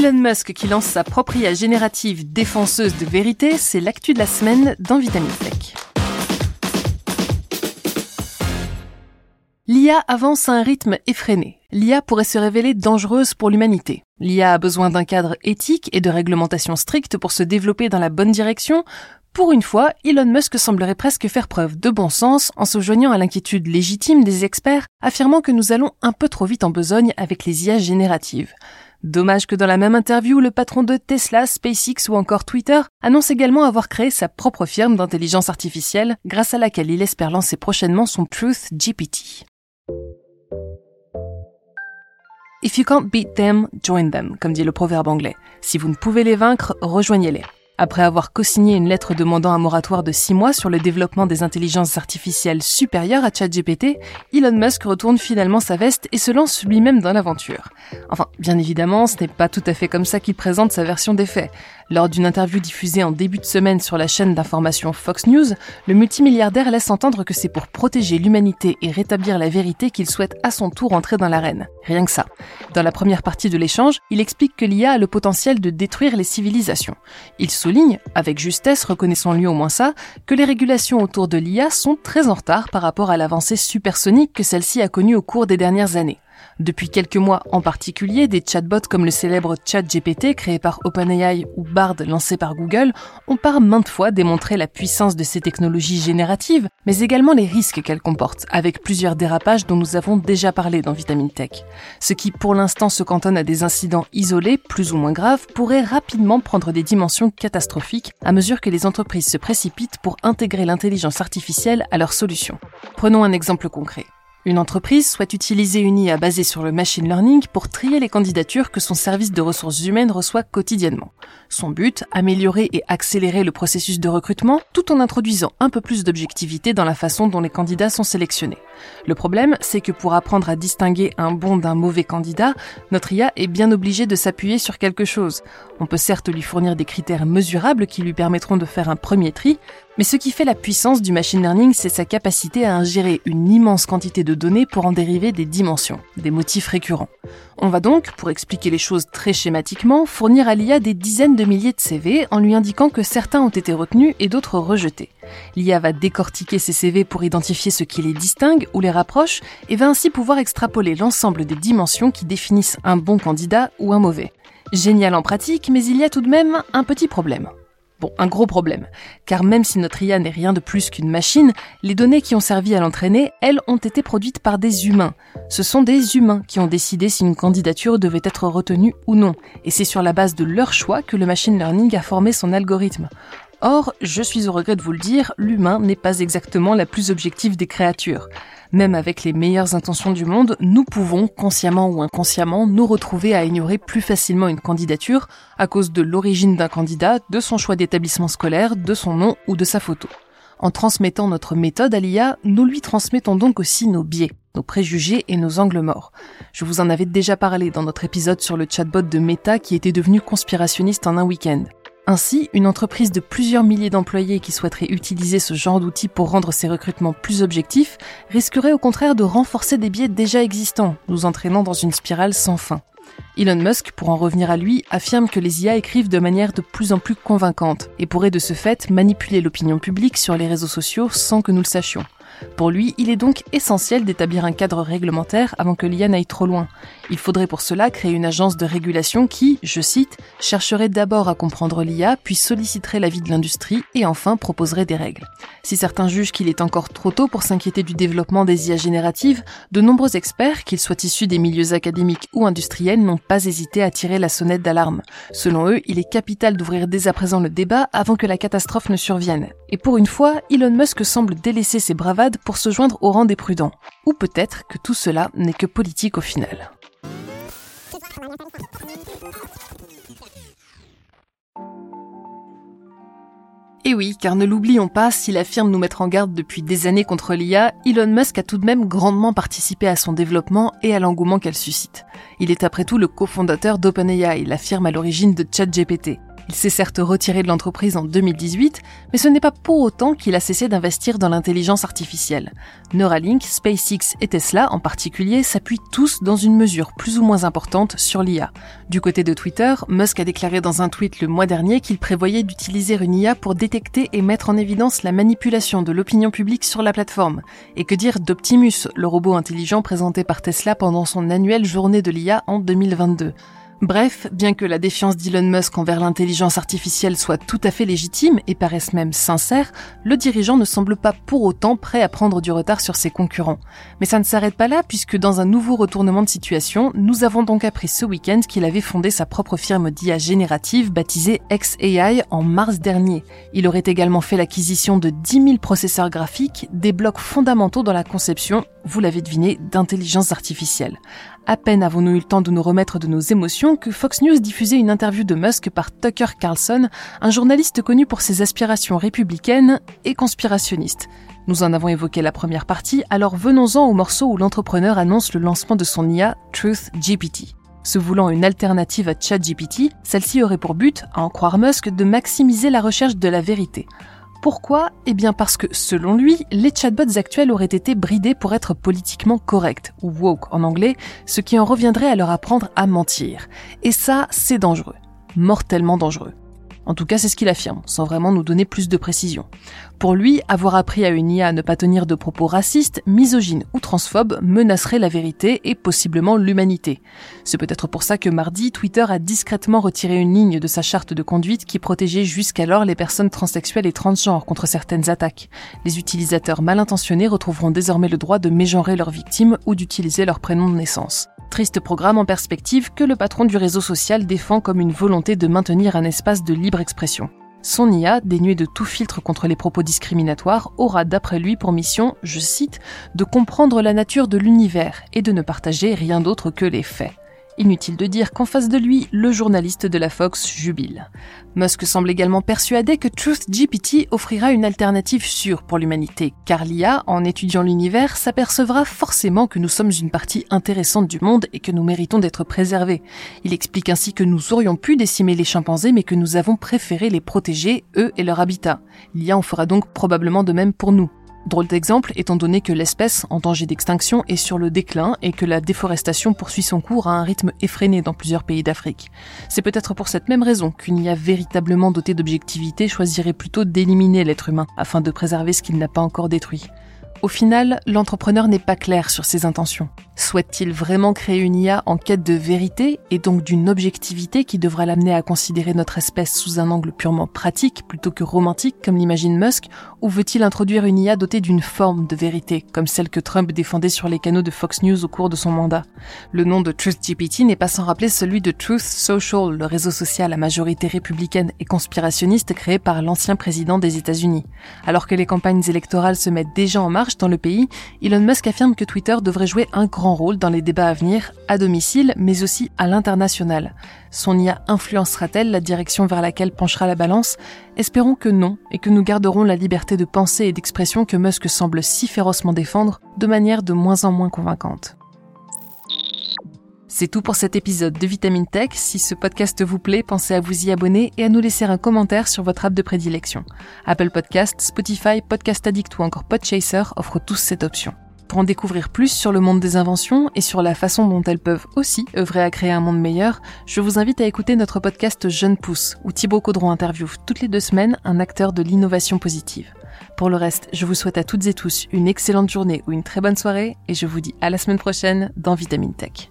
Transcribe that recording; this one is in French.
Elon Musk qui lance sa propre IA générative défenseuse de vérité, c'est l'actu de la semaine dans Vitamin Tech. L'IA avance à un rythme effréné. L'IA pourrait se révéler dangereuse pour l'humanité. L'IA a besoin d'un cadre éthique et de réglementation stricte pour se développer dans la bonne direction. Pour une fois, Elon Musk semblerait presque faire preuve de bon sens en se joignant à l'inquiétude légitime des experts, affirmant que nous allons un peu trop vite en besogne avec les IA génératives. Dommage que dans la même interview, le patron de Tesla, SpaceX ou encore Twitter annonce également avoir créé sa propre firme d'intelligence artificielle, grâce à laquelle il espère lancer prochainement son Truth GPT. If you can't beat them, join them, comme dit le proverbe anglais. Si vous ne pouvez les vaincre, rejoignez-les. Après avoir co-signé une lettre demandant un moratoire de 6 mois sur le développement des intelligences artificielles supérieures à ChatGPT, Elon Musk retourne finalement sa veste et se lance lui-même dans l'aventure. Enfin, bien évidemment, ce n'est pas tout à fait comme ça qu'il présente sa version des faits. Lors d'une interview diffusée en début de semaine sur la chaîne d'information Fox News, le multimilliardaire laisse entendre que c'est pour protéger l'humanité et rétablir la vérité qu'il souhaite à son tour entrer dans l'arène. Rien que ça. Dans la première partie de l'échange, il explique que l'IA a le potentiel de détruire les civilisations. Il souligne, avec justesse, reconnaissons-lui au moins ça, que les régulations autour de l'IA sont très en retard par rapport à l'avancée supersonique que celle-ci a connue au cours des dernières années. Depuis quelques mois en particulier, des chatbots comme le célèbre ChatGPT créé par OpenAI ou Bard lancé par Google ont par maintes fois démontré la puissance de ces technologies génératives, mais également les risques qu'elles comportent, avec plusieurs dérapages dont nous avons déjà parlé dans Vitamin Tech. Ce qui pour l'instant se cantonne à des incidents isolés, plus ou moins graves, pourrait rapidement prendre des dimensions catastrophiques à mesure que les entreprises se précipitent pour intégrer l'intelligence artificielle à leurs solutions. Prenons un exemple concret. Une entreprise souhaite utiliser une IA basée sur le machine learning pour trier les candidatures que son service de ressources humaines reçoit quotidiennement. Son but, améliorer et accélérer le processus de recrutement tout en introduisant un peu plus d'objectivité dans la façon dont les candidats sont sélectionnés. Le problème, c'est que pour apprendre à distinguer un bon d'un mauvais candidat, notre IA est bien obligée de s'appuyer sur quelque chose. On peut certes lui fournir des critères mesurables qui lui permettront de faire un premier tri, mais ce qui fait la puissance du machine learning, c'est sa capacité à ingérer une immense quantité de données pour en dériver des dimensions, des motifs récurrents. On va donc, pour expliquer les choses très schématiquement, fournir à l'IA des dizaines de milliers de CV en lui indiquant que certains ont été retenus et d'autres rejetés. L'IA va décortiquer ces CV pour identifier ce qui les distingue ou les rapproche et va ainsi pouvoir extrapoler l'ensemble des dimensions qui définissent un bon candidat ou un mauvais. Génial en pratique, mais il y a tout de même un petit problème. Bon, un gros problème, car même si notre IA n'est rien de plus qu'une machine, les données qui ont servi à l'entraîner, elles, ont été produites par des humains. Ce sont des humains qui ont décidé si une candidature devait être retenue ou non, et c'est sur la base de leur choix que le machine learning a formé son algorithme. Or, je suis au regret de vous le dire, l'humain n'est pas exactement la plus objective des créatures. Même avec les meilleures intentions du monde, nous pouvons, consciemment ou inconsciemment, nous retrouver à ignorer plus facilement une candidature à cause de l'origine d'un candidat, de son choix d'établissement scolaire, de son nom ou de sa photo. En transmettant notre méthode à l'IA, nous lui transmettons donc aussi nos biais, nos préjugés et nos angles morts. Je vous en avais déjà parlé dans notre épisode sur le chatbot de Meta qui était devenu conspirationniste en un week-end. Ainsi, une entreprise de plusieurs milliers d'employés qui souhaiterait utiliser ce genre d'outils pour rendre ses recrutements plus objectifs risquerait au contraire de renforcer des biais déjà existants, nous entraînant dans une spirale sans fin. Elon Musk, pour en revenir à lui, affirme que les IA écrivent de manière de plus en plus convaincante et pourraient de ce fait manipuler l'opinion publique sur les réseaux sociaux sans que nous le sachions. Pour lui, il est donc essentiel d'établir un cadre réglementaire avant que l'IA n'aille trop loin. Il faudrait pour cela créer une agence de régulation qui, je cite, chercherait d'abord à comprendre l'IA, puis solliciterait l'avis de l'industrie et enfin proposerait des règles. Si certains jugent qu'il est encore trop tôt pour s'inquiéter du développement des IA génératives, de nombreux experts, qu'ils soient issus des milieux académiques ou industriels, n'ont pas hésité à tirer la sonnette d'alarme. Selon eux, il est capital d'ouvrir dès à présent le débat avant que la catastrophe ne survienne. Et pour une fois, Elon Musk semble délaisser ses bravades pour se joindre au rang des prudents. Ou peut-être que tout cela n'est que politique au final. Et oui, car ne l'oublions pas, s'il affirme nous mettre en garde depuis des années contre l'IA, Elon Musk a tout de même grandement participé à son développement et à l'engouement qu'elle suscite. Il est après tout le cofondateur d'OpenAI, la firme à l'origine de ChatGPT. Il s'est certes retiré de l'entreprise en 2018, mais ce n'est pas pour autant qu'il a cessé d'investir dans l'intelligence artificielle. Neuralink, SpaceX et Tesla en particulier s'appuient tous dans une mesure plus ou moins importante sur l'IA. Du côté de Twitter, Musk a déclaré dans un tweet le mois dernier qu'il prévoyait d'utiliser une IA pour détecter et mettre en évidence la manipulation de l'opinion publique sur la plateforme. Et que dire d'Optimus, le robot intelligent présenté par Tesla pendant son annuelle journée de l'IA en 2022 Bref, bien que la défiance d'Elon Musk envers l'intelligence artificielle soit tout à fait légitime et paraisse même sincère, le dirigeant ne semble pas pour autant prêt à prendre du retard sur ses concurrents. Mais ça ne s'arrête pas là puisque dans un nouveau retournement de situation, nous avons donc appris ce week-end qu'il avait fondé sa propre firme d'IA générative baptisée XAI en mars dernier. Il aurait également fait l'acquisition de 10 000 processeurs graphiques, des blocs fondamentaux dans la conception, vous l'avez deviné, d'intelligence artificielle. À peine avons-nous eu le temps de nous remettre de nos émotions que Fox News diffusait une interview de Musk par Tucker Carlson, un journaliste connu pour ses aspirations républicaines et conspirationnistes. Nous en avons évoqué la première partie, alors venons-en au morceau où l'entrepreneur annonce le lancement de son IA Truth GPT. Se voulant une alternative à ChatGPT, celle-ci aurait pour but, à en croire Musk, de maximiser la recherche de la vérité. Pourquoi? Eh bien parce que, selon lui, les chatbots actuels auraient été bridés pour être politiquement corrects, ou woke en anglais, ce qui en reviendrait à leur apprendre à mentir. Et ça, c'est dangereux. Mortellement dangereux. En tout cas, c'est ce qu'il affirme, sans vraiment nous donner plus de précision. Pour lui, avoir appris à une IA à ne pas tenir de propos racistes, misogynes ou transphobes menacerait la vérité et possiblement l'humanité. C'est peut-être pour ça que mardi, Twitter a discrètement retiré une ligne de sa charte de conduite qui protégeait jusqu'alors les personnes transsexuelles et transgenres contre certaines attaques. Les utilisateurs mal intentionnés retrouveront désormais le droit de mégenrer leurs victimes ou d'utiliser leur prénom de naissance. Triste programme en perspective que le patron du réseau social défend comme une volonté de maintenir un espace de libre expression. Son IA, dénué de tout filtre contre les propos discriminatoires, aura d'après lui pour mission, je cite, de comprendre la nature de l'univers et de ne partager rien d'autre que les faits. Inutile de dire qu'en face de lui, le journaliste de la Fox jubile. Musk semble également persuadé que TruthGPT offrira une alternative sûre pour l'humanité, car l'IA, en étudiant l'univers, s'apercevra forcément que nous sommes une partie intéressante du monde et que nous méritons d'être préservés. Il explique ainsi que nous aurions pu décimer les chimpanzés mais que nous avons préféré les protéger, eux et leur habitat. L'IA en fera donc probablement de même pour nous. Drôle d'exemple, étant donné que l'espèce, en danger d'extinction, est sur le déclin et que la déforestation poursuit son cours à un rythme effréné dans plusieurs pays d'Afrique. C'est peut-être pour cette même raison qu'une IA véritablement dotée d'objectivité choisirait plutôt d'éliminer l'être humain afin de préserver ce qu'il n'a pas encore détruit. Au final, l'entrepreneur n'est pas clair sur ses intentions. Souhaite-t-il vraiment créer une IA en quête de vérité et donc d'une objectivité qui devra l'amener à considérer notre espèce sous un angle purement pratique plutôt que romantique comme l'imagine Musk ou veut-il introduire une IA dotée d'une forme de vérité comme celle que Trump défendait sur les canaux de Fox News au cours de son mandat? Le nom de TruthGPT n'est pas sans rappeler celui de Truth Social, le réseau social à majorité républicaine et conspirationniste créé par l'ancien président des États-Unis. Alors que les campagnes électorales se mettent déjà en dans le pays, Elon Musk affirme que Twitter devrait jouer un grand rôle dans les débats à venir, à domicile, mais aussi à l'international. Son IA influencera-t-elle la direction vers laquelle penchera la balance? Espérons que non, et que nous garderons la liberté de pensée et d'expression que Musk semble si férocement défendre, de manière de moins en moins convaincante. C'est tout pour cet épisode de Vitamine Tech. Si ce podcast vous plaît, pensez à vous y abonner et à nous laisser un commentaire sur votre app de prédilection. Apple Podcast, Spotify, Podcast Addict ou encore Podchaser offrent tous cette option. Pour en découvrir plus sur le monde des inventions et sur la façon dont elles peuvent aussi œuvrer à créer un monde meilleur, je vous invite à écouter notre podcast Jeune Pousse, où Thibaut Caudron interviewe toutes les deux semaines un acteur de l'innovation positive. Pour le reste, je vous souhaite à toutes et tous une excellente journée ou une très bonne soirée et je vous dis à la semaine prochaine dans Vitamine Tech.